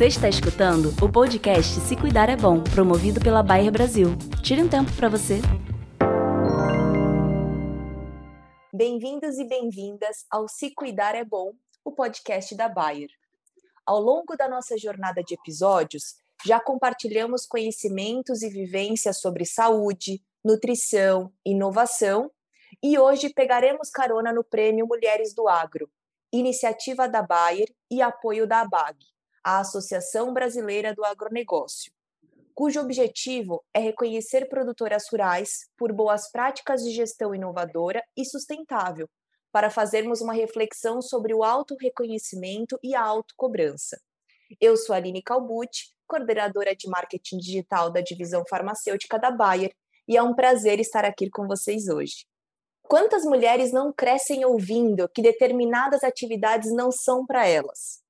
Você está escutando o podcast Se Cuidar é Bom, promovido pela Bayer Brasil. Tire um tempo para você. Bem-vindos e bem-vindas ao Se Cuidar é Bom, o podcast da Bayer. Ao longo da nossa jornada de episódios, já compartilhamos conhecimentos e vivências sobre saúde, nutrição, inovação e hoje pegaremos carona no prêmio Mulheres do Agro, iniciativa da Bayer e apoio da ABAG, a Associação Brasileira do Agronegócio, cujo objetivo é reconhecer produtoras rurais por boas práticas de gestão inovadora e sustentável, para fazermos uma reflexão sobre o auto-reconhecimento e a autocobrança. Eu sou Aline Calbucci, coordenadora de marketing digital da divisão farmacêutica da Bayer, e é um prazer estar aqui com vocês hoje. Quantas mulheres não crescem ouvindo que determinadas atividades não são para elas?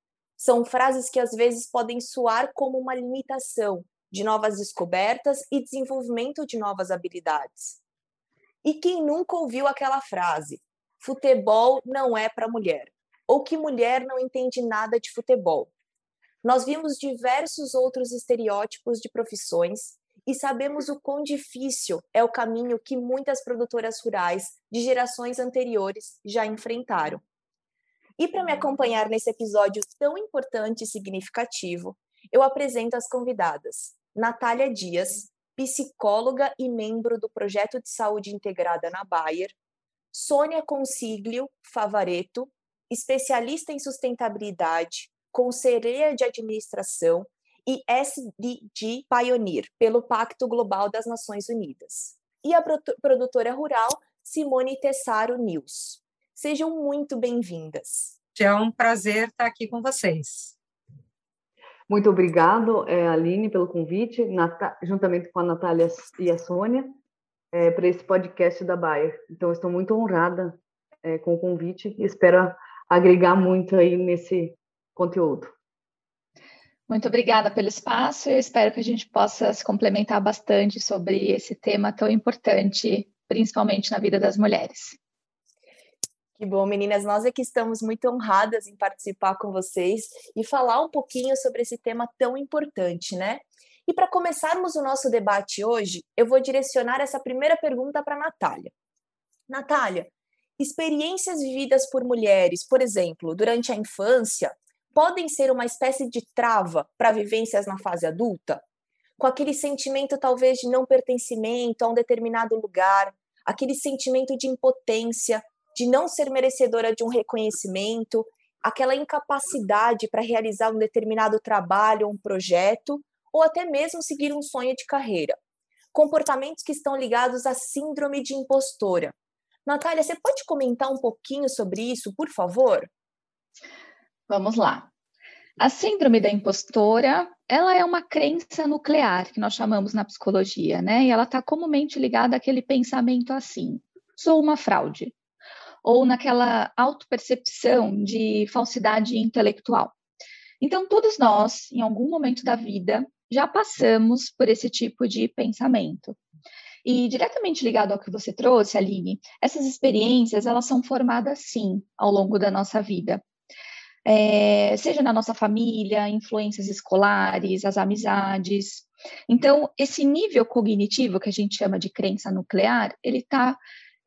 São frases que às vezes podem soar como uma limitação de novas descobertas e desenvolvimento de novas habilidades. E quem nunca ouviu aquela frase: futebol não é para mulher, ou que mulher não entende nada de futebol? Nós vimos diversos outros estereótipos de profissões e sabemos o quão difícil é o caminho que muitas produtoras rurais de gerações anteriores já enfrentaram. E para me acompanhar nesse episódio tão importante e significativo, eu apresento as convidadas: Natália Dias, psicóloga e membro do projeto de saúde integrada na Bayer, Sônia Consiglio Favareto, especialista em sustentabilidade, conselheira de administração e SDG Pioneer, pelo Pacto Global das Nações Unidas. E a produtora rural Simone Tessaro News. Sejam muito bem-vindas. É um prazer estar aqui com vocês. Muito obrigado, é, Aline, pelo convite, juntamente com a Natália e a Sônia, é, para esse podcast da Bayer. Então, estou muito honrada é, com o convite e espero agregar muito aí nesse conteúdo. Muito obrigada pelo espaço. Eu espero que a gente possa se complementar bastante sobre esse tema tão importante, principalmente na vida das mulheres. Que bom, meninas. Nós aqui estamos muito honradas em participar com vocês e falar um pouquinho sobre esse tema tão importante, né? E para começarmos o nosso debate hoje, eu vou direcionar essa primeira pergunta para a Natália. Natália, experiências vividas por mulheres, por exemplo, durante a infância, podem ser uma espécie de trava para vivências na fase adulta? Com aquele sentimento, talvez, de não pertencimento a um determinado lugar, aquele sentimento de impotência, de não ser merecedora de um reconhecimento, aquela incapacidade para realizar um determinado trabalho um projeto, ou até mesmo seguir um sonho de carreira. Comportamentos que estão ligados à síndrome de impostora. Natália, você pode comentar um pouquinho sobre isso, por favor? Vamos lá. A síndrome da impostora, ela é uma crença nuclear que nós chamamos na psicologia, né? E ela está comumente ligada àquele pensamento assim: sou uma fraude, ou naquela autopercepção de falsidade intelectual. Então, todos nós, em algum momento da vida, já passamos por esse tipo de pensamento. E diretamente ligado ao que você trouxe, Aline, essas experiências elas são formadas sim ao longo da nossa vida é, seja na nossa família, influências escolares, as amizades. Então, esse nível cognitivo que a gente chama de crença nuclear, ele tá,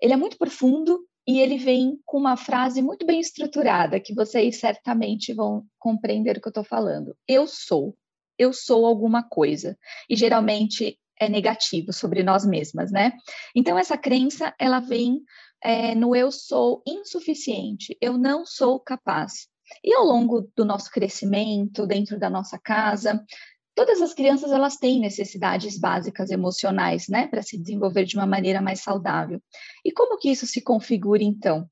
ele é muito profundo e ele vem com uma frase muito bem estruturada que vocês certamente vão compreender o que eu estou falando. Eu sou, eu sou alguma coisa e geralmente é negativo sobre nós mesmas, né? Então essa crença ela vem é, no eu sou insuficiente, eu não sou capaz. E ao longo do nosso crescimento, dentro da nossa casa, todas as crianças elas têm necessidades básicas emocionais, né, para se desenvolver de uma maneira mais saudável. E como que isso se configura então?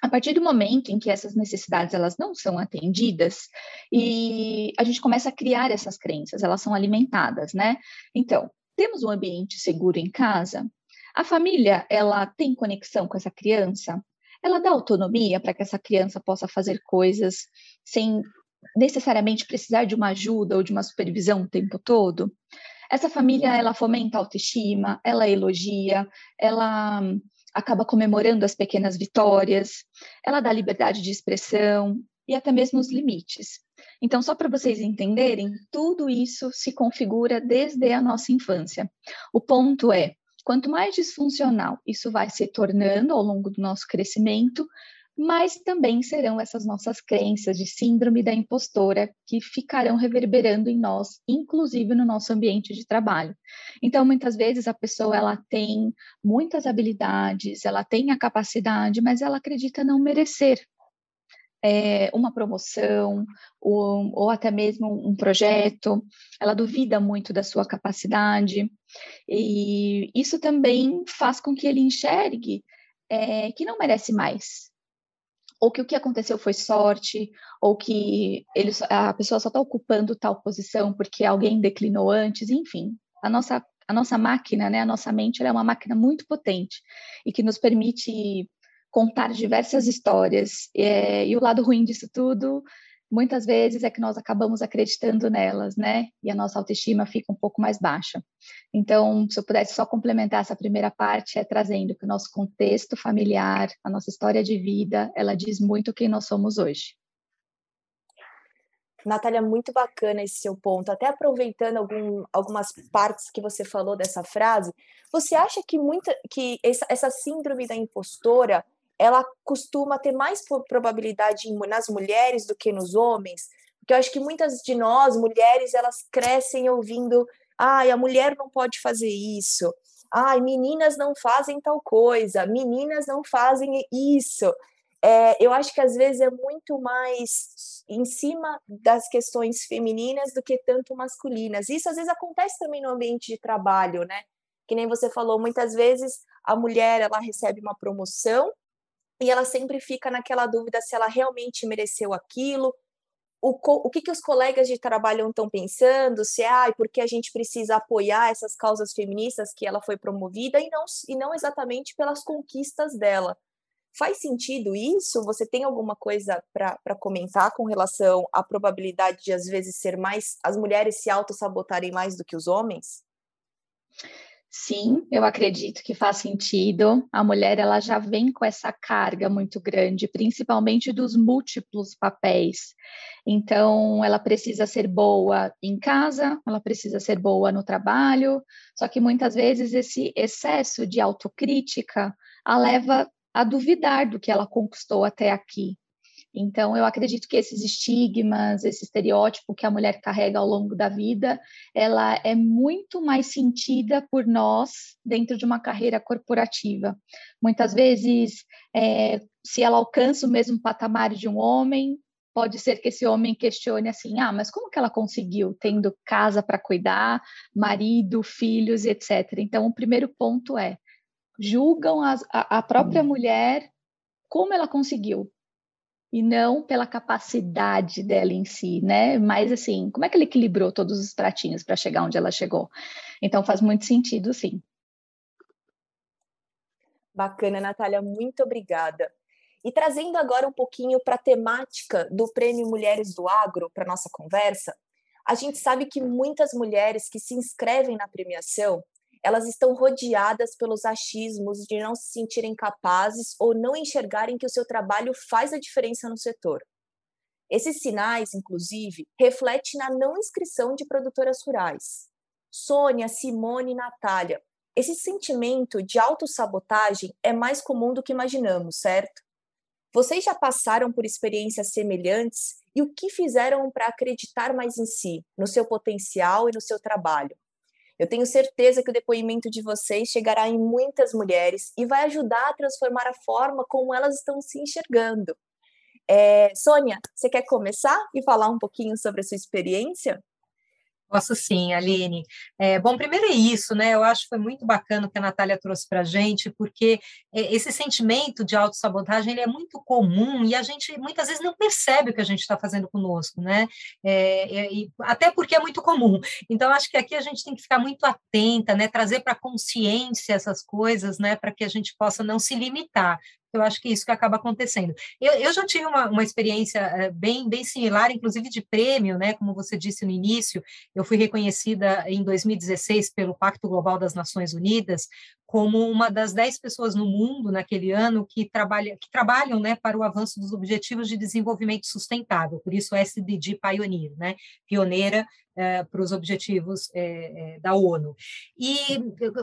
A partir do momento em que essas necessidades elas não são atendidas e a gente começa a criar essas crenças, elas são alimentadas, né? Então, temos um ambiente seguro em casa? A família, ela tem conexão com essa criança? ela dá autonomia para que essa criança possa fazer coisas sem necessariamente precisar de uma ajuda ou de uma supervisão o tempo todo. Essa família, ela fomenta a autoestima, ela elogia, ela acaba comemorando as pequenas vitórias, ela dá liberdade de expressão e até mesmo os limites. Então, só para vocês entenderem, tudo isso se configura desde a nossa infância. O ponto é, quanto mais disfuncional isso vai se tornando ao longo do nosso crescimento, mas também serão essas nossas crenças de síndrome da impostora que ficarão reverberando em nós, inclusive no nosso ambiente de trabalho. Então, muitas vezes a pessoa ela tem muitas habilidades, ela tem a capacidade, mas ela acredita não merecer é, uma promoção ou, ou, até mesmo um projeto, ela duvida muito da sua capacidade, e isso também faz com que ele enxergue é, que não merece mais, ou que o que aconteceu foi sorte, ou que ele, a pessoa só está ocupando tal posição porque alguém declinou antes, enfim. A nossa, a nossa máquina, né, a nossa mente, é uma máquina muito potente e que nos permite contar diversas histórias. É, e o lado ruim disso tudo muitas vezes é que nós acabamos acreditando nelas, né? E a nossa autoestima fica um pouco mais baixa. Então, se eu pudesse só complementar essa primeira parte, é trazendo que o nosso contexto familiar, a nossa história de vida, ela diz muito quem nós somos hoje. Natália, muito bacana esse seu ponto. Até aproveitando algum, algumas partes que você falou dessa frase, você acha que muita que essa, essa síndrome da impostora ela costuma ter mais probabilidade nas mulheres do que nos homens, porque eu acho que muitas de nós, mulheres, elas crescem ouvindo, ai, a mulher não pode fazer isso, ai, meninas não fazem tal coisa, meninas não fazem isso. É, eu acho que às vezes é muito mais em cima das questões femininas do que tanto masculinas. Isso às vezes acontece também no ambiente de trabalho, né? Que nem você falou, muitas vezes a mulher ela recebe uma promoção e ela sempre fica naquela dúvida se ela realmente mereceu aquilo, o, o que, que os colegas de trabalho estão pensando, se é ah, porque a gente precisa apoiar essas causas feministas que ela foi promovida e não, e não exatamente pelas conquistas dela. Faz sentido isso? Você tem alguma coisa para comentar com relação à probabilidade de, às vezes, ser mais as mulheres se auto-sabotarem mais do que os homens? Sim, eu acredito que faz sentido. A mulher ela já vem com essa carga muito grande, principalmente dos múltiplos papéis. Então, ela precisa ser boa em casa, ela precisa ser boa no trabalho. Só que muitas vezes esse excesso de autocrítica a leva a duvidar do que ela conquistou até aqui. Então, eu acredito que esses estigmas, esse estereótipo que a mulher carrega ao longo da vida, ela é muito mais sentida por nós dentro de uma carreira corporativa. Muitas vezes, é, se ela alcança o mesmo patamar de um homem, pode ser que esse homem questione assim: ah, mas como que ela conseguiu, tendo casa para cuidar, marido, filhos, etc. Então, o primeiro ponto é julgam as, a, a própria mulher como ela conseguiu, e não pela capacidade dela em si, né? Mas assim, como é que ela equilibrou todos os pratinhos para chegar onde ela chegou? Então faz muito sentido, sim. Bacana, Natália, muito obrigada. E trazendo agora um pouquinho para a temática do Prêmio Mulheres do Agro para nossa conversa, a gente sabe que muitas mulheres que se inscrevem na premiação elas estão rodeadas pelos achismos de não se sentirem capazes ou não enxergarem que o seu trabalho faz a diferença no setor. Esses sinais, inclusive, refletem na não inscrição de produtoras rurais. Sônia, Simone e Natália, esse sentimento de autossabotagem é mais comum do que imaginamos, certo? Vocês já passaram por experiências semelhantes e o que fizeram para acreditar mais em si, no seu potencial e no seu trabalho? Eu tenho certeza que o depoimento de vocês chegará em muitas mulheres e vai ajudar a transformar a forma como elas estão se enxergando. É, Sônia, você quer começar e falar um pouquinho sobre a sua experiência? Posso sim, Aline. É, bom, primeiro é isso, né? Eu acho que foi muito bacana o que a Natália trouxe para a gente, porque é, esse sentimento de autossabotagem ele é muito comum e a gente muitas vezes não percebe o que a gente está fazendo conosco, né? É, é, e, até porque é muito comum. Então, acho que aqui a gente tem que ficar muito atenta, né? Trazer para consciência essas coisas, né? Para que a gente possa não se limitar eu acho que é isso que acaba acontecendo. Eu, eu já tive uma, uma experiência eh, bem, bem similar, inclusive de prêmio, né? Como você disse no início, eu fui reconhecida em 2016 pelo Pacto Global das Nações Unidas como uma das dez pessoas no mundo naquele ano que, trabalha, que trabalham né, para o avanço dos Objetivos de Desenvolvimento Sustentável, por isso SDG Pioneer, né, pioneira é, para os objetivos é, é, da ONU. E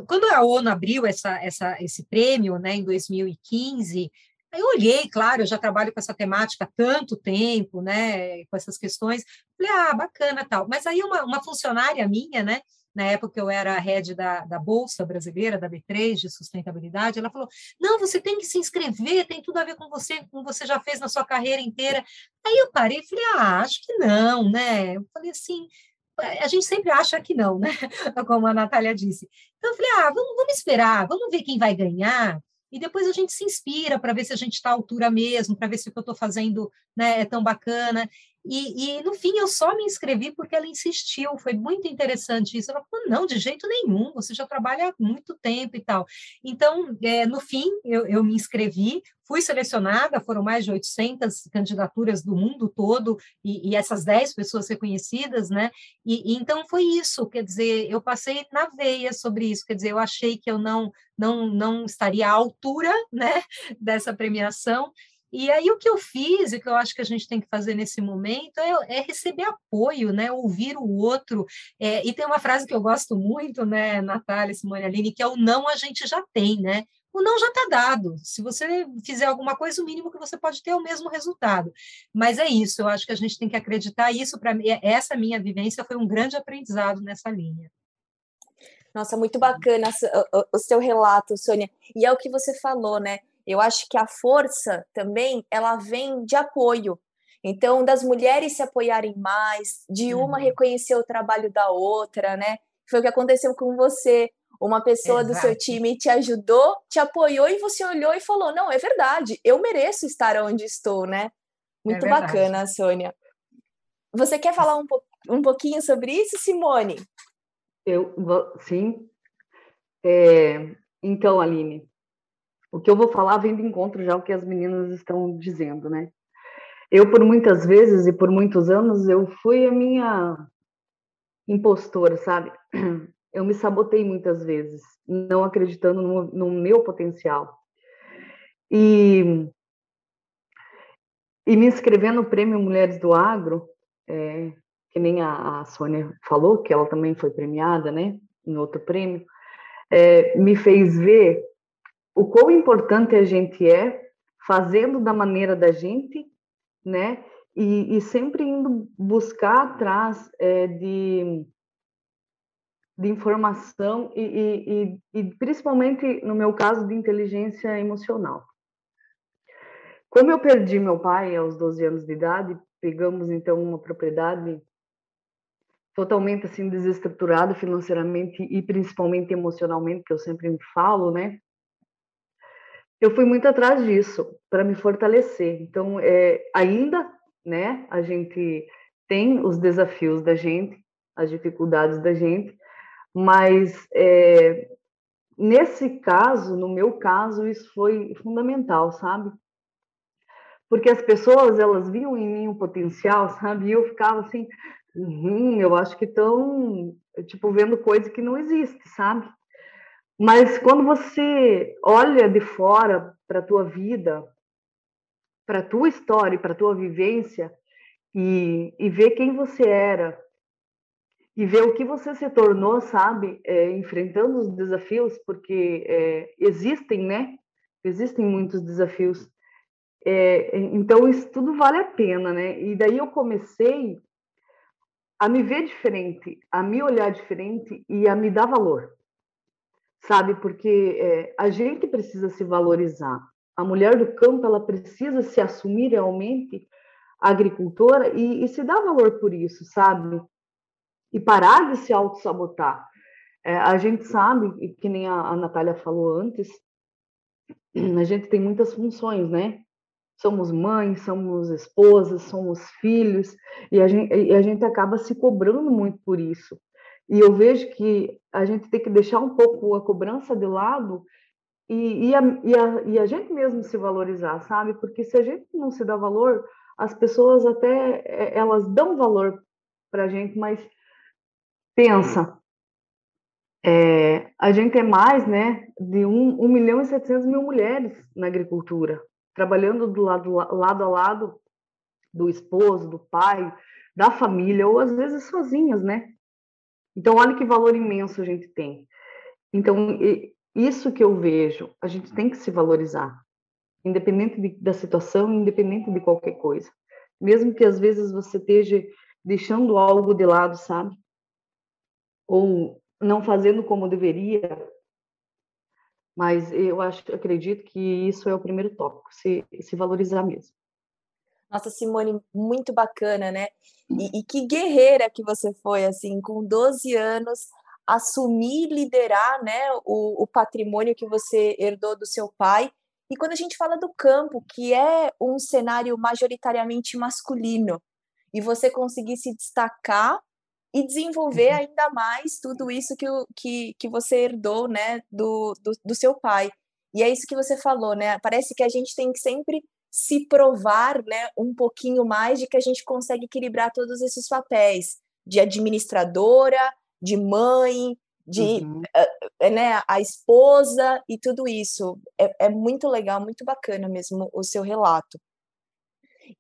quando a ONU abriu essa, essa, esse prêmio né, em 2015, eu olhei, claro, eu já trabalho com essa temática há tanto tempo, né, com essas questões, falei, ah, bacana tal. Mas aí uma, uma funcionária minha, né, na época eu era a head da, da Bolsa Brasileira, da B3, de sustentabilidade, ela falou, não, você tem que se inscrever, tem tudo a ver com você, com você já fez na sua carreira inteira. Aí eu parei e falei, ah, acho que não, né? Eu falei assim, a gente sempre acha que não, né? Como a Natália disse. Então eu falei, ah, vamos, vamos esperar, vamos ver quem vai ganhar, e depois a gente se inspira para ver se a gente está à altura mesmo, para ver se o que eu estou fazendo né, é tão bacana. E, e, no fim eu só me inscrevi porque ela insistiu, foi muito interessante isso. Ela falou: não, de jeito nenhum, você já trabalha há muito tempo e tal. Então, é, no fim, eu, eu, me inscrevi, fui selecionada, foram mais de 800 candidaturas do mundo todo, e, e essas 10 pessoas reconhecidas, né? E, e, então foi isso, quer dizer, eu passei na veia sobre isso, quer dizer, eu achei que eu não, não, não estaria à altura né, dessa premiação. E aí o que eu fiz, e que eu acho que a gente tem que fazer nesse momento, é, é receber apoio, né? Ouvir o outro. É, e tem uma frase que eu gosto muito, né, Natália, Simone Aline, que é o não a gente já tem, né? O não já está dado. Se você fizer alguma coisa, o mínimo que você pode ter é o mesmo resultado. Mas é isso, eu acho que a gente tem que acreditar. Isso, para mim, essa minha vivência foi um grande aprendizado nessa linha. Nossa, muito bacana o, o seu relato, Sônia. E é o que você falou, né? Eu acho que a força também ela vem de apoio. Então, das mulheres se apoiarem mais, de uma uhum. reconhecer o trabalho da outra, né? Foi o que aconteceu com você. Uma pessoa Exato. do seu time te ajudou, te apoiou e você olhou e falou: Não, é verdade, eu mereço estar onde estou, né? Muito é bacana, Sônia. Você quer falar um, po um pouquinho sobre isso, Simone? Eu, sim. É, então, Aline, o que eu vou falar vem de encontro já o que as meninas estão dizendo, né? Eu, por muitas vezes e por muitos anos, eu fui a minha impostora, sabe? Eu me sabotei muitas vezes, não acreditando no, no meu potencial. E, e me inscrever no Prêmio Mulheres do Agro, é, que nem a, a Sônia falou, que ela também foi premiada, né, em outro prêmio, é, me fez ver o quão importante a gente é fazendo da maneira da gente, né? E, e sempre indo buscar atrás é, de, de informação e, e, e, principalmente, no meu caso, de inteligência emocional. Como eu perdi meu pai aos 12 anos de idade, pegamos então uma propriedade totalmente assim desestruturada financeiramente e principalmente emocionalmente, que eu sempre me falo, né? Eu fui muito atrás disso para me fortalecer. Então, é, ainda, né, a gente tem os desafios da gente, as dificuldades da gente, mas é, nesse caso, no meu caso, isso foi fundamental, sabe? Porque as pessoas, elas viam em mim um potencial, sabe? E eu ficava assim, hum, eu acho que estão, tipo, vendo coisa que não existe, sabe? Mas quando você olha de fora para a tua vida, para a tua história, para a tua vivência, e, e vê quem você era, e ver o que você se tornou, sabe, é, enfrentando os desafios, porque é, existem, né? Existem muitos desafios. É, então, isso tudo vale a pena, né? E daí eu comecei a me ver diferente, a me olhar diferente e a me dar valor sabe? Porque é, a gente precisa se valorizar. A mulher do campo ela precisa se assumir realmente agricultora e, e se dar valor por isso, sabe? E parar de se auto-sabotar. É, a gente sabe, que nem a, a Natália falou antes, a gente tem muitas funções, né? Somos mães, somos esposas, somos filhos, e a gente, e a gente acaba se cobrando muito por isso. E eu vejo que a gente tem que deixar um pouco a cobrança de lado e, e, a, e, a, e a gente mesmo se valorizar, sabe? Porque se a gente não se dá valor, as pessoas até é, elas dão valor para a gente, mas pensa, É, a gente é mais né, de 1, 1 milhão e 700 mil mulheres na agricultura, trabalhando do lado, lado a lado do esposo, do pai, da família, ou às vezes sozinhas, né? Então, olha que valor imenso a gente tem. Então, isso que eu vejo, a gente tem que se valorizar, independente de, da situação, independente de qualquer coisa. Mesmo que às vezes você esteja deixando algo de lado, sabe? Ou não fazendo como deveria, mas eu acho, acredito que isso é o primeiro tópico, se, se valorizar mesmo. Nossa, Simone, muito bacana, né? E, e, que guerreira que você foi, assim, com 12 anos, assumir, liderar, né, o, o patrimônio que você herdou do seu pai. E quando a gente fala do campo, que é um cenário majoritariamente masculino, e você conseguir se destacar e desenvolver uhum. ainda mais tudo isso que, que, que você herdou, né, do, do, do seu pai. E é isso que você falou, né? Parece que a gente tem que sempre se provar, né, um pouquinho mais de que a gente consegue equilibrar todos esses papéis de administradora, de mãe, de uhum. uh, né, a esposa e tudo isso. É, é muito legal, muito bacana mesmo o seu relato.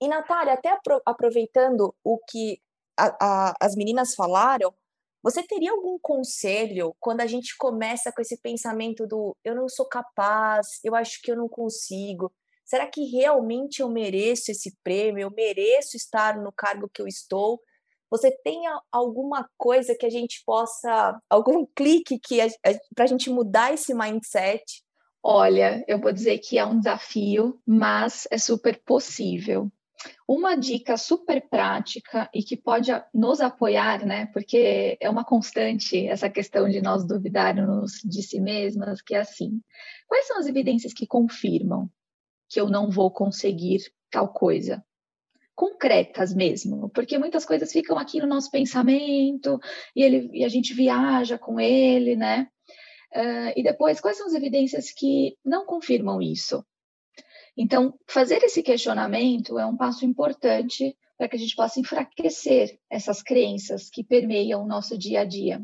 E, Natália, até apro aproveitando o que a, a, as meninas falaram, você teria algum conselho quando a gente começa com esse pensamento do eu não sou capaz, eu acho que eu não consigo? Será que realmente eu mereço esse prêmio? Eu mereço estar no cargo que eu estou? Você tem alguma coisa que a gente possa, algum clique que para a gente mudar esse mindset? Olha, eu vou dizer que é um desafio, mas é super possível. Uma dica super prática e que pode nos apoiar, né? Porque é uma constante essa questão de nós duvidarmos de si mesmas, que é assim: quais são as evidências que confirmam que eu não vou conseguir tal coisa? concretas mesmo, porque muitas coisas ficam aqui no nosso pensamento e, ele, e a gente viaja com ele, né? Uh, e depois, quais são as evidências que não confirmam isso? Então, fazer esse questionamento é um passo importante para que a gente possa enfraquecer essas crenças que permeiam o nosso dia a dia.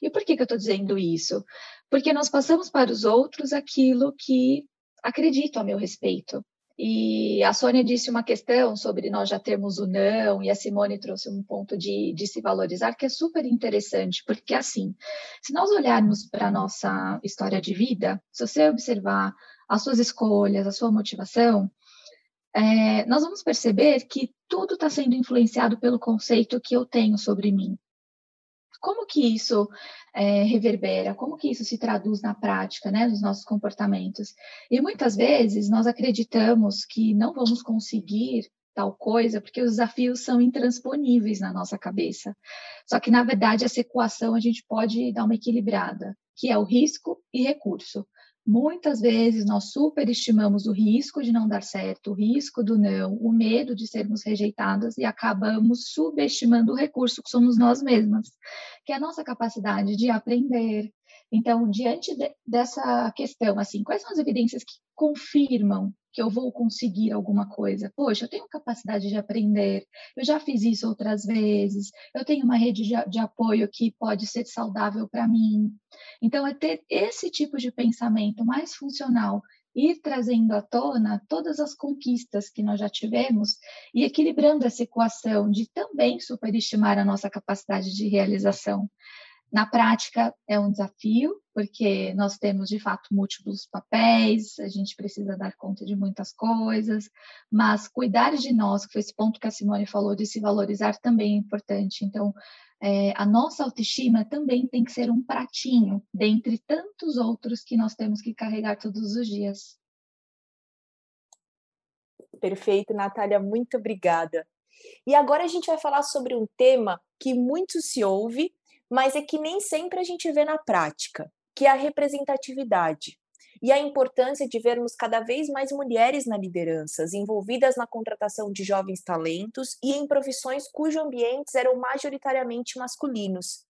E por que, que eu estou dizendo isso? Porque nós passamos para os outros aquilo que acredito a meu respeito. E a Sônia disse uma questão sobre nós já termos o não, e a Simone trouxe um ponto de, de se valorizar que é super interessante, porque assim, se nós olharmos para a nossa história de vida, se você observar as suas escolhas, a sua motivação, é, nós vamos perceber que tudo está sendo influenciado pelo conceito que eu tenho sobre mim. Como que isso é, reverbera? Como que isso se traduz na prática, né, nos nossos comportamentos? E muitas vezes nós acreditamos que não vamos conseguir tal coisa porque os desafios são intransponíveis na nossa cabeça. Só que, na verdade, essa equação a gente pode dar uma equilibrada, que é o risco e recurso. Muitas vezes nós superestimamos o risco de não dar certo, o risco do não, o medo de sermos rejeitadas e acabamos subestimando o recurso que somos nós mesmas, que é a nossa capacidade de aprender. Então, diante de, dessa questão, assim, quais são as evidências que confirmam que eu vou conseguir alguma coisa. Poxa, eu tenho capacidade de aprender, eu já fiz isso outras vezes, eu tenho uma rede de, de apoio que pode ser saudável para mim. Então, é ter esse tipo de pensamento mais funcional, ir trazendo à tona todas as conquistas que nós já tivemos e equilibrando essa equação de também superestimar a nossa capacidade de realização. Na prática, é um desafio, porque nós temos, de fato, múltiplos papéis, a gente precisa dar conta de muitas coisas, mas cuidar de nós, que foi esse ponto que a Simone falou, de se valorizar também é importante. Então, é, a nossa autoestima também tem que ser um pratinho, dentre tantos outros que nós temos que carregar todos os dias. Perfeito, Natália, muito obrigada. E agora a gente vai falar sobre um tema que muito se ouve, mas é que nem sempre a gente vê na prática, que é a representatividade e a importância de vermos cada vez mais mulheres na lideranças, envolvidas na contratação de jovens talentos e em profissões cujos ambientes eram majoritariamente masculinos.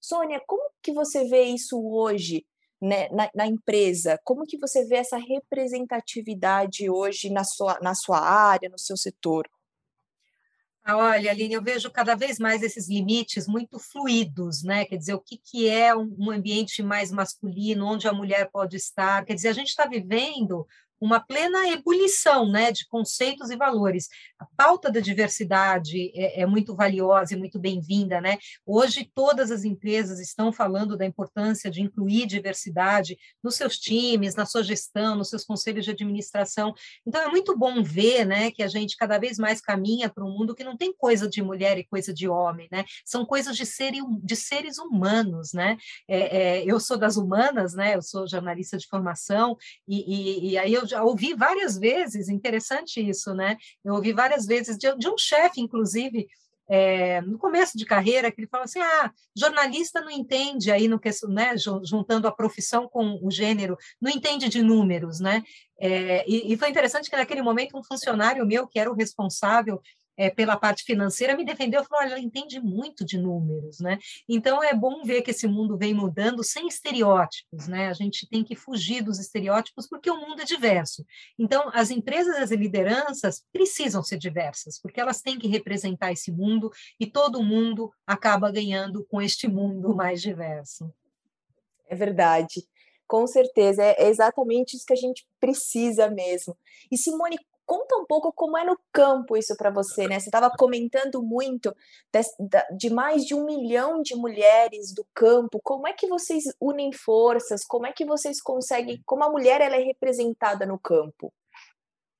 Sônia, como que você vê isso hoje né, na, na, empresa? Como que você vê essa representatividade hoje na sua, na sua área, no seu setor? Olha, Aline, eu vejo cada vez mais esses limites muito fluidos, né? Quer dizer, o que, que é um ambiente mais masculino, onde a mulher pode estar. Quer dizer, a gente está vivendo uma plena ebulição né, de conceitos e valores. A pauta da diversidade é, é muito valiosa e muito bem-vinda. Né? Hoje, todas as empresas estão falando da importância de incluir diversidade nos seus times, na sua gestão, nos seus conselhos de administração. Então, é muito bom ver né, que a gente cada vez mais caminha para um mundo que não tem coisa de mulher e coisa de homem, né? são coisas de, ser, de seres humanos. Né? É, é, eu sou das humanas, né? eu sou jornalista de formação, e, e, e aí eu já ouvi várias vezes, interessante isso, né? Eu ouvi várias vezes de, de um chefe, inclusive, é, no começo de carreira, que ele fala assim: ah, jornalista não entende aí no que, né, juntando a profissão com o gênero, não entende de números, né? É, e, e, foi interessante que naquele momento um funcionário meu que era o responsável é, pela parte financeira, me defendeu falou: olha, ela entende muito de números, né? Então é bom ver que esse mundo vem mudando sem estereótipos, né? A gente tem que fugir dos estereótipos porque o mundo é diverso. Então, as empresas e as lideranças precisam ser diversas, porque elas têm que representar esse mundo e todo mundo acaba ganhando com este mundo mais diverso. É verdade. Com certeza, é exatamente isso que a gente precisa mesmo. E Simone, Conta um pouco como é no campo isso para você, né? Você estava comentando muito de, mais de um milhão de mulheres do campo. Como é que vocês unem forças? Como é que vocês conseguem? Como a mulher ela é representada no campo?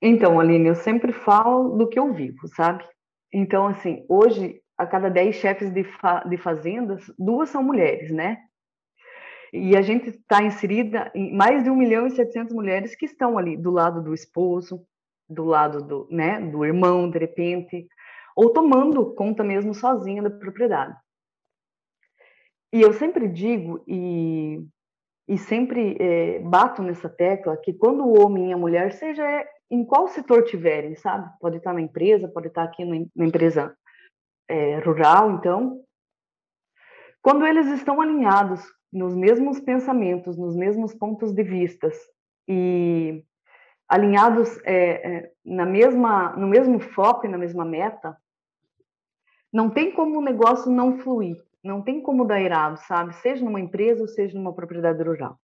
Então, Aline, eu sempre falo do que eu vivo, sabe? Então, assim, hoje, a cada dez chefes de, fa de fazendas, duas são mulheres, né? E a gente está inserida em mais de 1 milhão e 700 mulheres que estão ali do lado do esposo, do lado do, né, do irmão, de repente, ou tomando conta mesmo sozinha da propriedade. E eu sempre digo e, e sempre é, bato nessa tecla que quando o homem e a mulher, seja em qual setor tiverem, sabe? Pode estar na empresa, pode estar aqui na empresa é, rural, então, quando eles estão alinhados nos mesmos pensamentos, nos mesmos pontos de vistas e alinhados é, é, na mesma, no mesmo foco e na mesma meta, não tem como o negócio não fluir, não tem como dar errado, sabe? Seja numa empresa ou seja numa propriedade rural.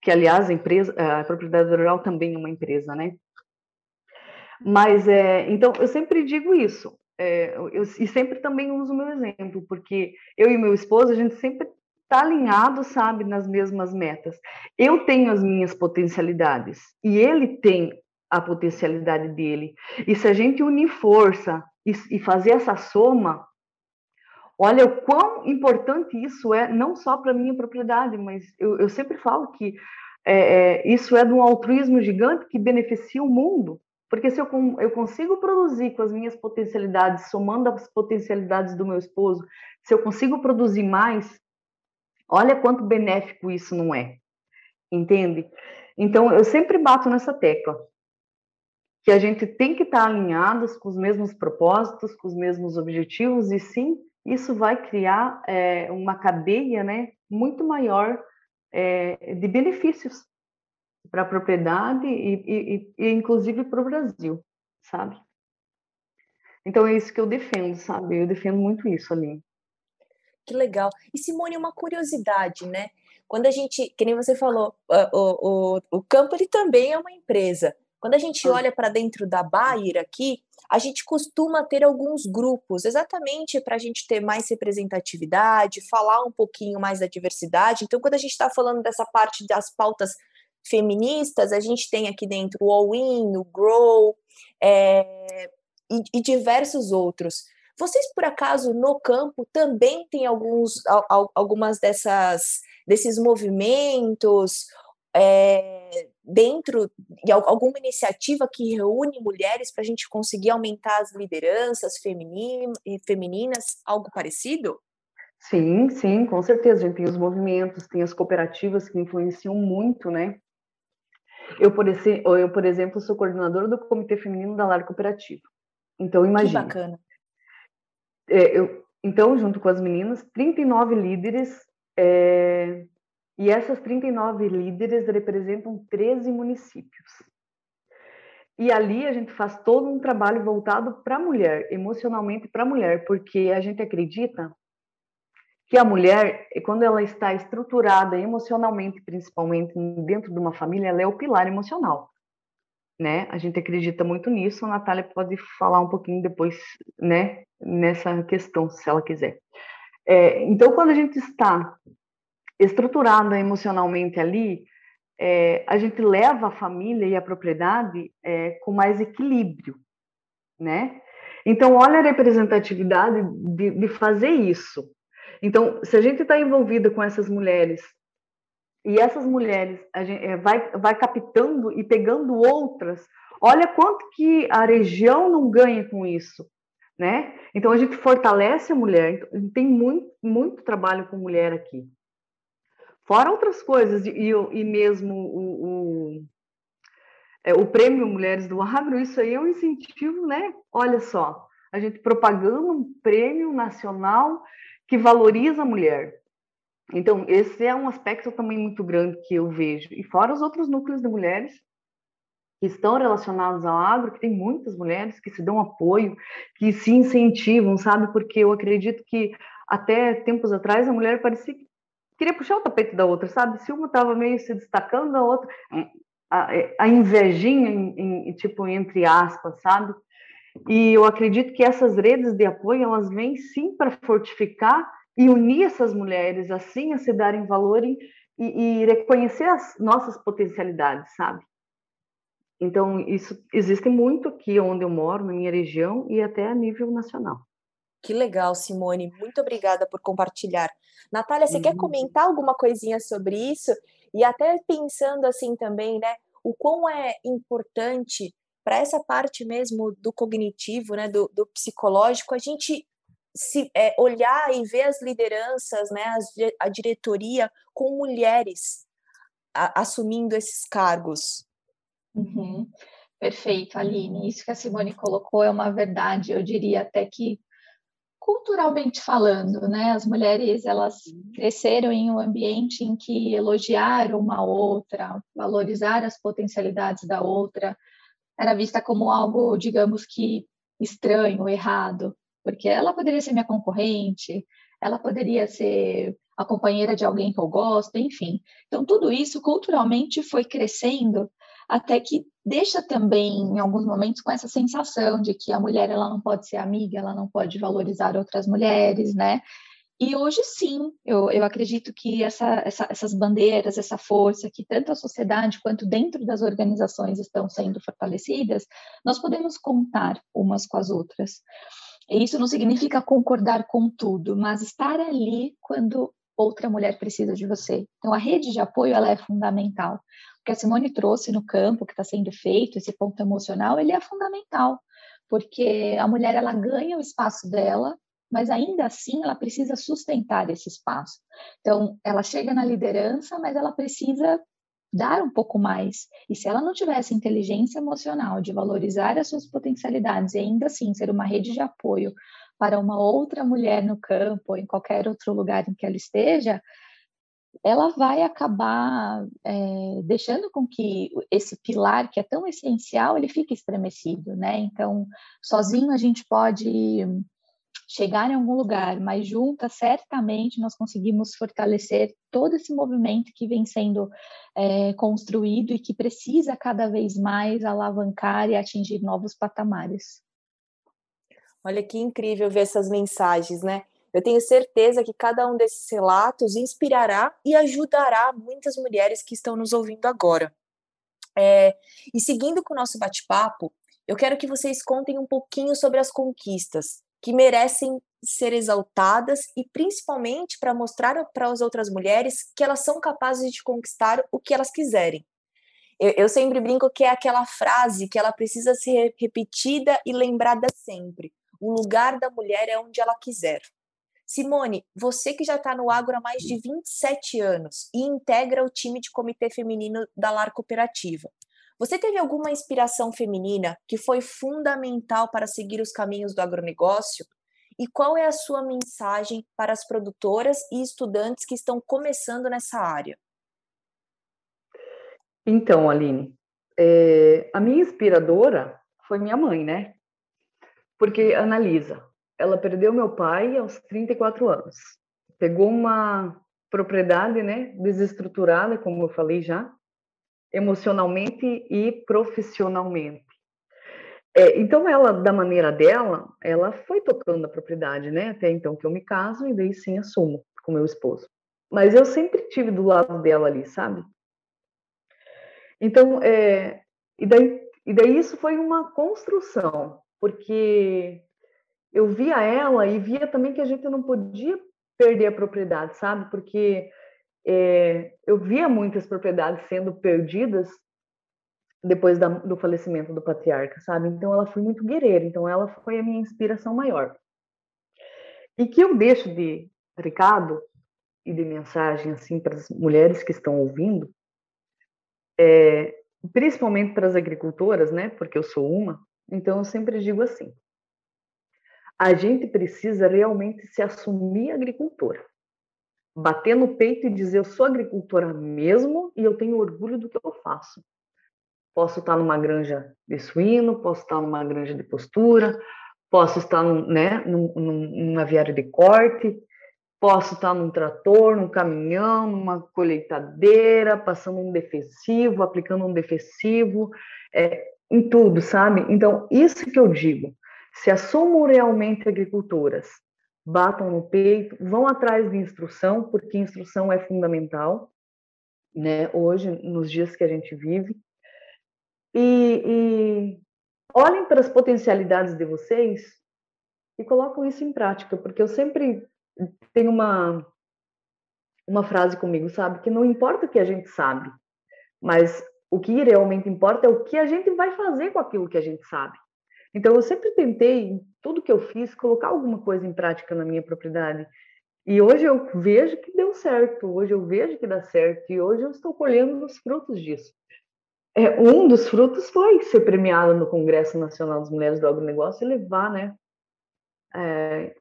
Que, aliás, a, empresa, a propriedade rural também é uma empresa, né? Mas, é, então, eu sempre digo isso. É, eu, e sempre também uso o meu exemplo, porque eu e meu esposo, a gente sempre está alinhado, sabe, nas mesmas metas. Eu tenho as minhas potencialidades e ele tem a potencialidade dele. E se a gente unir força e, e fazer essa soma, olha o quão importante isso é, não só para minha propriedade, mas eu, eu sempre falo que é, é, isso é de um altruísmo gigante que beneficia o mundo. Porque se eu, eu consigo produzir com as minhas potencialidades, somando as potencialidades do meu esposo, se eu consigo produzir mais, Olha quanto benéfico isso não é, entende? Então, eu sempre bato nessa tecla, que a gente tem que estar alinhados com os mesmos propósitos, com os mesmos objetivos, e sim, isso vai criar é, uma cadeia né, muito maior é, de benefícios para a propriedade e, e, e inclusive para o Brasil, sabe? Então é isso que eu defendo, sabe? Eu defendo muito isso ali. Que legal. E Simone, uma curiosidade, né? Quando a gente, que nem você falou, o, o, o campo ele também é uma empresa. Quando a gente olha para dentro da Bayer aqui, a gente costuma ter alguns grupos, exatamente para a gente ter mais representatividade, falar um pouquinho mais da diversidade. Então, quando a gente está falando dessa parte das pautas feministas, a gente tem aqui dentro o All-In, o Grow é, e, e diversos outros. Vocês, por acaso, no campo também têm alguns, algumas dessas, desses movimentos é, dentro de alguma iniciativa que reúne mulheres para a gente conseguir aumentar as lideranças femininas, algo parecido? Sim, sim, com certeza. A gente tem os movimentos, tem as cooperativas que influenciam muito, né? Eu, por, esse, eu, por exemplo, sou coordenadora do Comitê Feminino da Lar Cooperativa. Então, imagina. Que bacana é, eu, então, junto com as meninas, 39 líderes, é, e essas 39 líderes representam 13 municípios. E ali a gente faz todo um trabalho voltado para a mulher, emocionalmente para a mulher, porque a gente acredita que a mulher, quando ela está estruturada emocionalmente, principalmente dentro de uma família, ela é o pilar emocional. Né? A gente acredita muito nisso. A Natália pode falar um pouquinho depois, né, nessa questão, se ela quiser. É, então, quando a gente está estruturada emocionalmente ali, é, a gente leva a família e a propriedade é, com mais equilíbrio, né? Então, olha a representatividade de, de fazer isso. Então, se a gente está envolvida com essas mulheres e essas mulheres a gente, é, vai, vai captando e pegando outras, olha quanto que a região não ganha com isso, né? Então, a gente fortalece a mulher, tem muito, muito trabalho com mulher aqui. Fora outras coisas, e, e mesmo o, o, é, o prêmio Mulheres do Agro, isso aí é um incentivo, né? Olha só, a gente propagando um prêmio nacional que valoriza a mulher. Então, esse é um aspecto também muito grande que eu vejo. E fora os outros núcleos de mulheres que estão relacionados ao agro, que tem muitas mulheres que se dão apoio, que se incentivam, sabe? Porque eu acredito que até tempos atrás a mulher parecia que queria puxar o tapete da outra, sabe? Se uma estava meio se destacando, a outra. A, a invejinha, em, em, tipo, entre aspas, sabe? E eu acredito que essas redes de apoio, elas vêm sim para fortificar e unir essas mulheres, assim, a se darem valor e, e, reconhecer as nossas potencialidades, sabe? Então, isso existe muito aqui onde eu moro, na minha região, e até a nível nacional. Que legal, Simone. Muito obrigada por compartilhar. Natália, você uhum. quer comentar alguma coisinha sobre isso? E até pensando assim também, né? O quão é importante para essa parte mesmo do cognitivo, né, do, do psicológico, a gente se é, olhar e ver as lideranças, né, as, a diretoria com mulheres a, assumindo esses cargos. Uhum. Perfeito, Aline. Isso que a Simone colocou é uma verdade. Eu diria até que culturalmente falando, né? As mulheres elas cresceram em um ambiente em que elogiar uma outra, valorizar as potencialidades da outra, era vista como algo, digamos que estranho, errado, porque ela poderia ser minha concorrente, ela poderia ser a companheira de alguém que eu gosto, enfim. Então tudo isso culturalmente foi crescendo até que deixa também, em alguns momentos, com essa sensação de que a mulher ela não pode ser amiga, ela não pode valorizar outras mulheres, né? E hoje sim, eu, eu acredito que essa, essa, essas bandeiras, essa força que tanto a sociedade quanto dentro das organizações estão sendo fortalecidas, nós podemos contar umas com as outras. Isso não significa concordar com tudo, mas estar ali quando outra mulher precisa de você. Então, a rede de apoio ela é fundamental que a Simone trouxe no campo, que está sendo feito, esse ponto emocional, ele é fundamental, porque a mulher ela ganha o espaço dela, mas ainda assim ela precisa sustentar esse espaço. Então, ela chega na liderança, mas ela precisa dar um pouco mais. E se ela não tivesse inteligência emocional de valorizar as suas potencialidades e ainda assim ser uma rede de apoio para uma outra mulher no campo ou em qualquer outro lugar em que ela esteja, ela vai acabar é, deixando com que esse pilar que é tão essencial ele fique estremecido, né? Então, sozinho a gente pode chegar em algum lugar, mas juntas certamente nós conseguimos fortalecer todo esse movimento que vem sendo é, construído e que precisa cada vez mais alavancar e atingir novos patamares. Olha que incrível ver essas mensagens, né? Eu tenho certeza que cada um desses relatos inspirará e ajudará muitas mulheres que estão nos ouvindo agora. É, e seguindo com o nosso bate-papo, eu quero que vocês contem um pouquinho sobre as conquistas que merecem ser exaltadas e principalmente para mostrar para as outras mulheres que elas são capazes de conquistar o que elas quiserem. Eu, eu sempre brinco que é aquela frase que ela precisa ser repetida e lembrada sempre. O lugar da mulher é onde ela quiser. Simone, você que já está no agro há mais de 27 anos e integra o time de comitê feminino da LAR Cooperativa. Você teve alguma inspiração feminina que foi fundamental para seguir os caminhos do agronegócio? E qual é a sua mensagem para as produtoras e estudantes que estão começando nessa área? Então, Aline, é, a minha inspiradora foi minha mãe, né? Porque analisa, ela perdeu meu pai aos 34 anos. Pegou uma propriedade, né, desestruturada, como eu falei já, emocionalmente e profissionalmente. É, então, ela, da maneira dela, ela foi tocando a propriedade, né? Até então que eu me caso e daí sim assumo com meu esposo. Mas eu sempre tive do lado dela ali, sabe? Então, é, e, daí, e daí isso foi uma construção, porque eu via ela e via também que a gente não podia perder a propriedade, sabe? Porque é, eu via muitas propriedades sendo perdidas depois da, do falecimento do patriarca, sabe? Então ela foi muito guerreira, então ela foi a minha inspiração maior. E que eu deixo de recado e de mensagem assim para as mulheres que estão ouvindo, é, principalmente para as agricultoras, né? Porque eu sou uma, então eu sempre digo assim: a gente precisa realmente se assumir agricultora bater no peito e dizer eu sou agricultora mesmo e eu tenho orgulho do que eu faço. Posso estar numa granja de suíno, posso estar numa granja de postura, posso estar num, né, num, num, aviário de corte, posso estar num trator, num caminhão, numa colheitadeira, passando um defensivo, aplicando um defensivo, é, em tudo, sabe? Então, isso que eu digo, se assumam realmente agricultoras, batam no peito, vão atrás de instrução, porque instrução é fundamental, né? Hoje, nos dias que a gente vive. E, e olhem para as potencialidades de vocês e colocam isso em prática, porque eu sempre tenho uma uma frase comigo, sabe, que não importa o que a gente sabe, mas o que realmente importa é o que a gente vai fazer com aquilo que a gente sabe. Então, eu sempre tentei, tudo que eu fiz, colocar alguma coisa em prática na minha propriedade. E hoje eu vejo que deu certo, hoje eu vejo que dá certo, e hoje eu estou colhendo os frutos disso. É, um dos frutos foi ser premiada no Congresso Nacional das Mulheres do Agronegócio e levar, né, é,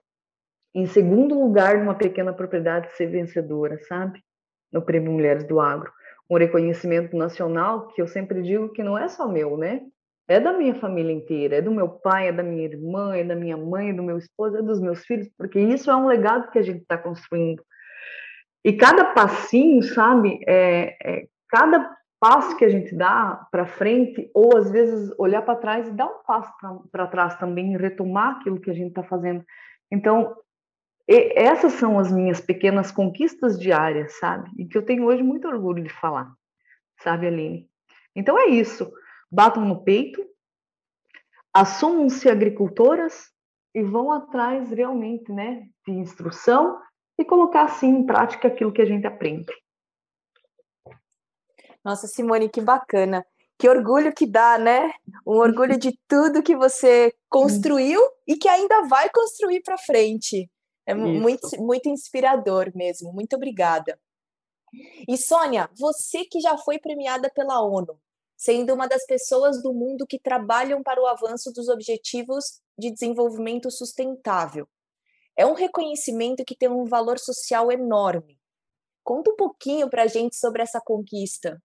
em segundo lugar numa pequena propriedade ser vencedora, sabe? No Prêmio Mulheres do Agro. Um reconhecimento nacional que eu sempre digo que não é só meu, né? É da minha família inteira, é do meu pai, é da minha irmã, é da minha mãe, é do meu esposo, é dos meus filhos, porque isso é um legado que a gente está construindo. E cada passinho, sabe, é, é cada passo que a gente dá para frente, ou às vezes olhar para trás e dar um passo para trás também, retomar aquilo que a gente está fazendo. Então, essas são as minhas pequenas conquistas diárias, sabe? E que eu tenho hoje muito orgulho de falar, sabe, Aline? Então é isso batam no peito, assumam-se agricultoras e vão atrás realmente né, de instrução e colocar assim em prática aquilo que a gente aprende. Nossa, Simone, que bacana. Que orgulho que dá, né? Um orgulho de tudo que você construiu e que ainda vai construir para frente. É muito, muito inspirador mesmo. Muito obrigada. E Sônia, você que já foi premiada pela ONU, sendo uma das pessoas do mundo que trabalham para o avanço dos objetivos de desenvolvimento sustentável. É um reconhecimento que tem um valor social enorme. Conta um pouquinho para a gente sobre essa conquista.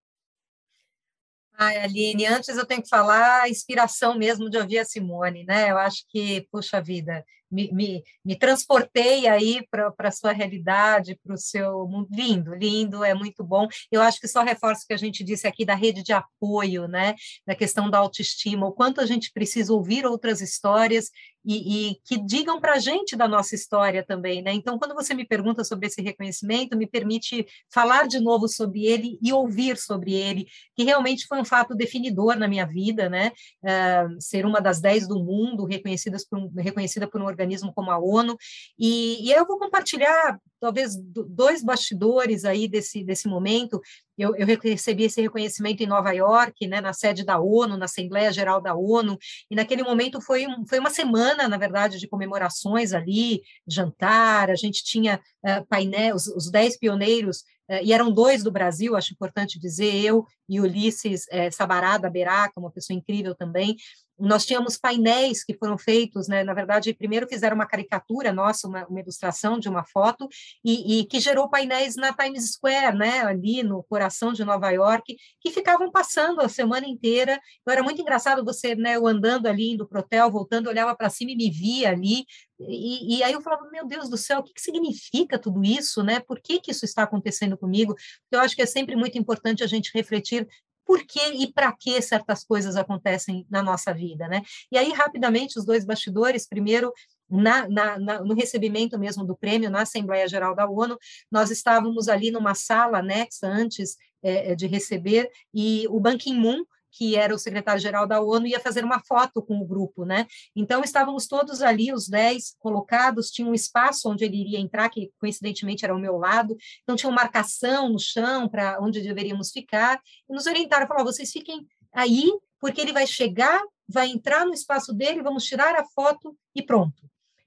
Ai, Aline, antes eu tenho que falar a inspiração mesmo de ouvir a Simone, né? Eu acho que, puxa vida, me, me, me transportei aí para a sua realidade, para o seu mundo. Lindo, lindo, é muito bom. Eu acho que só reforço o que a gente disse aqui da rede de apoio, né? Da questão da autoestima, o quanto a gente precisa ouvir outras histórias e, e, que digam para a gente da nossa história também, né? Então, quando você me pergunta sobre esse reconhecimento, me permite falar de novo sobre ele e ouvir sobre ele, que realmente foi um fato definidor na minha vida, né? Uh, ser uma das dez do mundo reconhecidas por um, reconhecida por um organismo como a ONU, e, e eu vou compartilhar talvez dois bastidores aí desse, desse momento. Eu, eu, recebi esse reconhecimento em Nova York, né, na sede da ONU, na Assembleia Geral da ONU, e naquele momento foi, um, foi uma semana, na verdade, de comemorações ali, jantar, a gente tinha uh, painel, os, os dez pioneiros, uh, e eram dois do Brasil, acho importante dizer, eu e Ulisses uh, Sabará, da Beraca, uma pessoa incrível também, nós tínhamos painéis que foram feitos, né? Na verdade, primeiro fizeram uma caricatura nossa, uma, uma ilustração de uma foto, e, e, que gerou painéis na Times Square, né? Ali no coração de Nova York, que ficavam passando a semana inteira. Então, era muito engraçado você, né? Eu andando ali, indo para o hotel, voltando, olhava para cima e me via ali. E, e, aí eu falava, meu Deus do céu, o que, que significa tudo isso, né? Por que, que isso está acontecendo comigo? Eu acho que é sempre muito importante a gente refletir por que e para que certas coisas acontecem na nossa vida, né? E aí, rapidamente, os dois bastidores, primeiro, na, na, na, no recebimento mesmo do prêmio na Assembleia Geral da ONU, nós estávamos ali numa sala anexa antes é, de receber, e o Ban Ki-moon, que era o secretário-geral da ONU, ia fazer uma foto com o grupo, né? Então, estávamos todos ali, os dez colocados, tinha um espaço onde ele iria entrar, que coincidentemente era ao meu lado, então tinha uma marcação no chão para onde deveríamos ficar, e nos orientaram, falaram, vocês fiquem aí, porque ele vai chegar, vai entrar no espaço dele, vamos tirar a foto e pronto.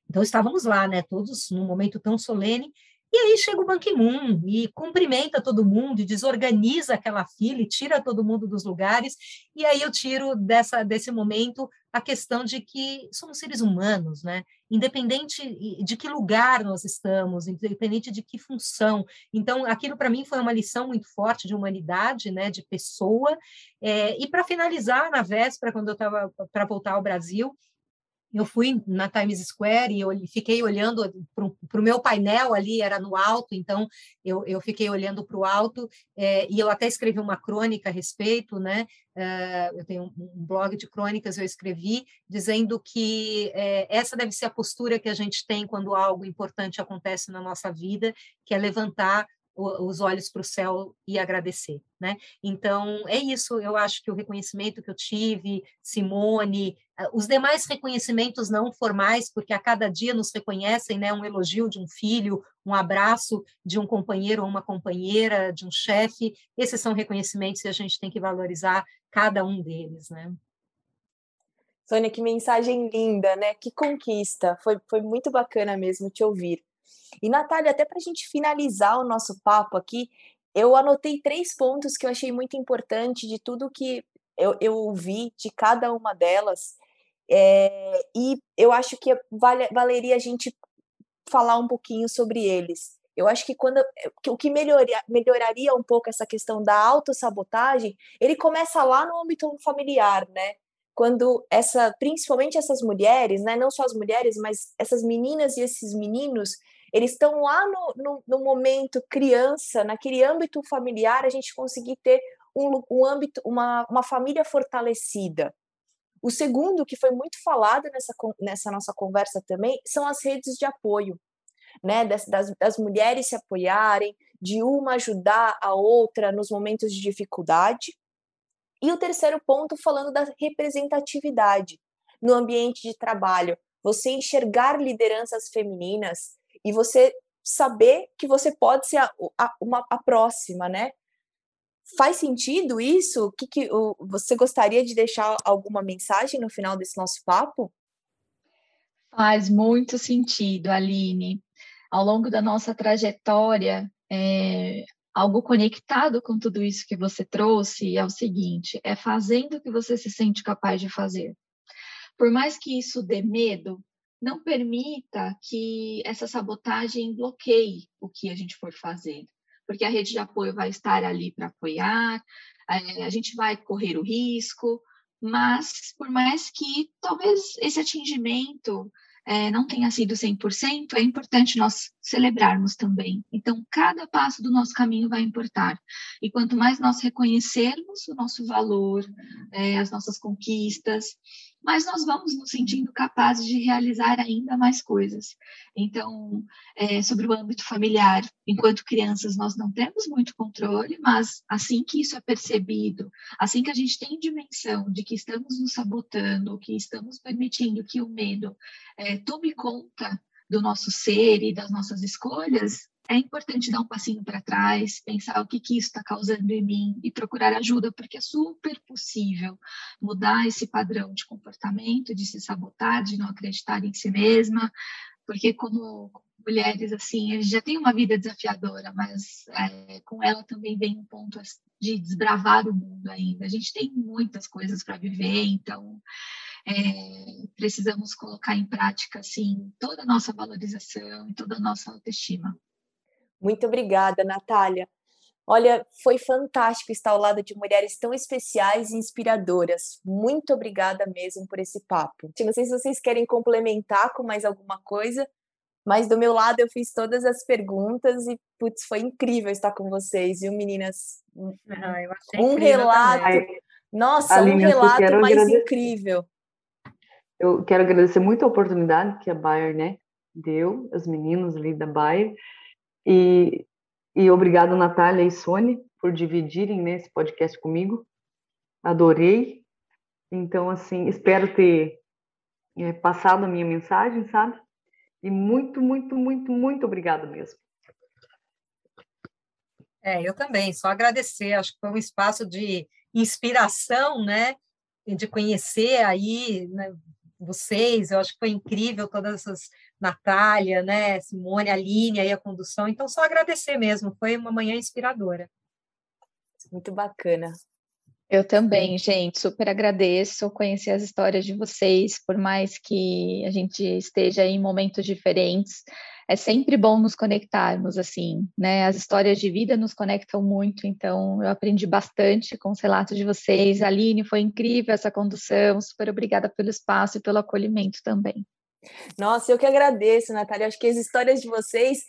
Então, estávamos lá, né, todos num momento tão solene, e aí chega o Ban Ki-moon e cumprimenta todo mundo, e desorganiza aquela fila e tira todo mundo dos lugares. E aí eu tiro dessa, desse momento a questão de que somos seres humanos, né? Independente de que lugar nós estamos, independente de que função. Então, aquilo para mim foi uma lição muito forte de humanidade, né? De pessoa. É, e para finalizar, na véspera, quando eu estava para voltar ao Brasil, eu fui na Times Square e eu fiquei olhando para o meu painel ali, era no alto, então eu, eu fiquei olhando para o alto, é, e eu até escrevi uma crônica a respeito, né? É, eu tenho um, blog de crônicas, eu escrevi, dizendo que é, essa deve ser a postura que a gente tem quando algo importante acontece na nossa vida, que é levantar os olhos para o céu e agradecer, né? Então é isso. Eu acho que o reconhecimento que eu tive, Simone, os demais reconhecimentos não formais, porque a cada dia nos reconhecem, né? Um elogio de um filho, um abraço de um companheiro ou uma companheira, de um chefe. Esses são reconhecimentos e a gente tem que valorizar cada um deles, né? Sônia, que mensagem linda, né? Que conquista. Foi, foi muito bacana mesmo te ouvir. E, Natália, até para a gente finalizar o nosso papo aqui, eu anotei três pontos que eu achei muito importante de tudo que eu, eu ouvi de cada uma delas. É, e eu acho que vale, valeria a gente falar um pouquinho sobre eles. Eu acho que quando que o que melhoria, melhoraria um pouco essa questão da autossabotagem, ele começa lá no âmbito familiar, né? Quando essa, principalmente essas mulheres, né, não só as mulheres, mas essas meninas e esses meninos eles estão lá no, no, no, momento criança, naquele âmbito familiar, a gente conseguir ter um, um âmbito, uma, uma família fortalecida. O segundo, que foi muito falado nessa, nessa nossa conversa também, são as redes de apoio, né? Das, das, das mulheres se apoiarem, de uma ajudar a outra nos momentos de dificuldade. E o terceiro ponto, falando da representatividade no ambiente de trabalho, você enxergar lideranças femininas e você saber que você pode ser a, a, uma, a próxima, né? Faz sentido isso? Que, que o, você gostaria de deixar alguma mensagem no final desse nosso papo? Faz muito sentido, Aline. Ao longo da nossa trajetória, é, algo conectado com tudo isso que você trouxe é o seguinte: é fazendo o que você se sente capaz de fazer. Por mais que isso dê medo, não permita que essa sabotagem bloqueie o que a gente for fazer, porque a rede de apoio vai estar ali para apoiar, é, a gente vai correr o risco, mas por mais que talvez esse atingimento é, não tenha sido 100%, é importante nós celebrarmos também. Então, cada passo do nosso caminho vai importar. E quanto mais nós reconhecermos o nosso valor, é, as nossas conquistas, mas nós vamos nos sentindo capazes de realizar ainda mais coisas. Então, é, sobre o âmbito familiar, enquanto crianças, nós não temos muito controle, mas assim que isso é percebido, assim que a gente tem dimensão de que estamos nos sabotando, que estamos permitindo que o medo é, tome conta do nosso ser e das nossas escolhas, é importante dar um passinho para trás, pensar o que, que isso está causando em mim e procurar ajuda, porque é super possível mudar esse padrão de comportamento, de se sabotar, de não acreditar em si mesma, porque como mulheres, assim, a gente já tem uma vida desafiadora, mas é, com ela também vem um ponto de desbravar o mundo ainda. A gente tem muitas coisas para viver, então é, precisamos colocar em prática, assim, toda a nossa valorização e toda a nossa autoestima. Muito obrigada, Natália. Olha, foi fantástico estar ao lado de mulheres tão especiais e inspiradoras. Muito obrigada mesmo por esse papo. Não sei se vocês querem complementar com mais alguma coisa, mas do meu lado eu fiz todas as perguntas e, putz, foi incrível estar com vocês, viu, meninas? Ah, um relato. Também. Nossa, Aline, um relato mais agradecer. incrível. Eu quero agradecer muito a oportunidade que a Bayer, né, deu, os meninos ali da Bayer. E, e obrigado, Natália e Sônia, por dividirem né, esse podcast comigo. Adorei. Então, assim, espero ter é, passado a minha mensagem, sabe? E muito, muito, muito, muito obrigado mesmo. É, eu também, só agradecer, acho que foi um espaço de inspiração, né, de conhecer aí né, vocês, eu acho que foi incrível todas essas, Natália, né, Simone, Aline, aí a condução, então só agradecer mesmo, foi uma manhã inspiradora. Muito bacana. Eu também, gente, super agradeço conhecer as histórias de vocês, por mais que a gente esteja em momentos diferentes, é sempre bom nos conectarmos, assim, né? As histórias de vida nos conectam muito, então eu aprendi bastante com os relatos de vocês. Aline, foi incrível essa condução, super obrigada pelo espaço e pelo acolhimento também. Nossa, eu que agradeço, Natália. Acho que as histórias de vocês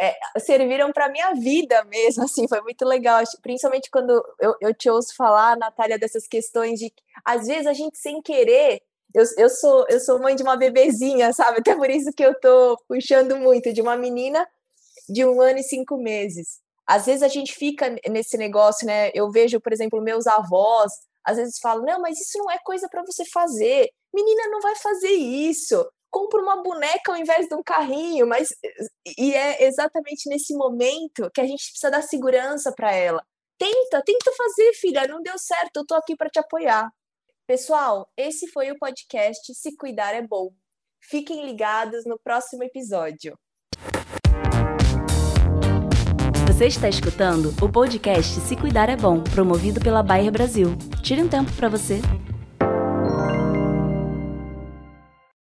é, serviram para minha vida mesmo, assim, foi muito legal, principalmente quando eu, eu te ouço falar, Natália, dessas questões de às vezes a gente sem querer, eu, eu sou eu sou mãe de uma bebezinha, sabe? Até por isso que eu tô puxando muito de uma menina de um ano e cinco meses. Às vezes a gente fica nesse negócio, né? Eu vejo, por exemplo, meus avós, às vezes falam: não, mas isso não é coisa para você fazer. Menina não vai fazer isso compra uma boneca ao invés de um carrinho, mas e é exatamente nesse momento que a gente precisa dar segurança para ela. Tenta, tenta fazer, filha, não deu certo, eu tô aqui para te apoiar. Pessoal, esse foi o podcast Se Cuidar é Bom. Fiquem ligados no próximo episódio. Você está escutando o podcast Se Cuidar é Bom, promovido pela Bayer Brasil. Tire um tempo para você.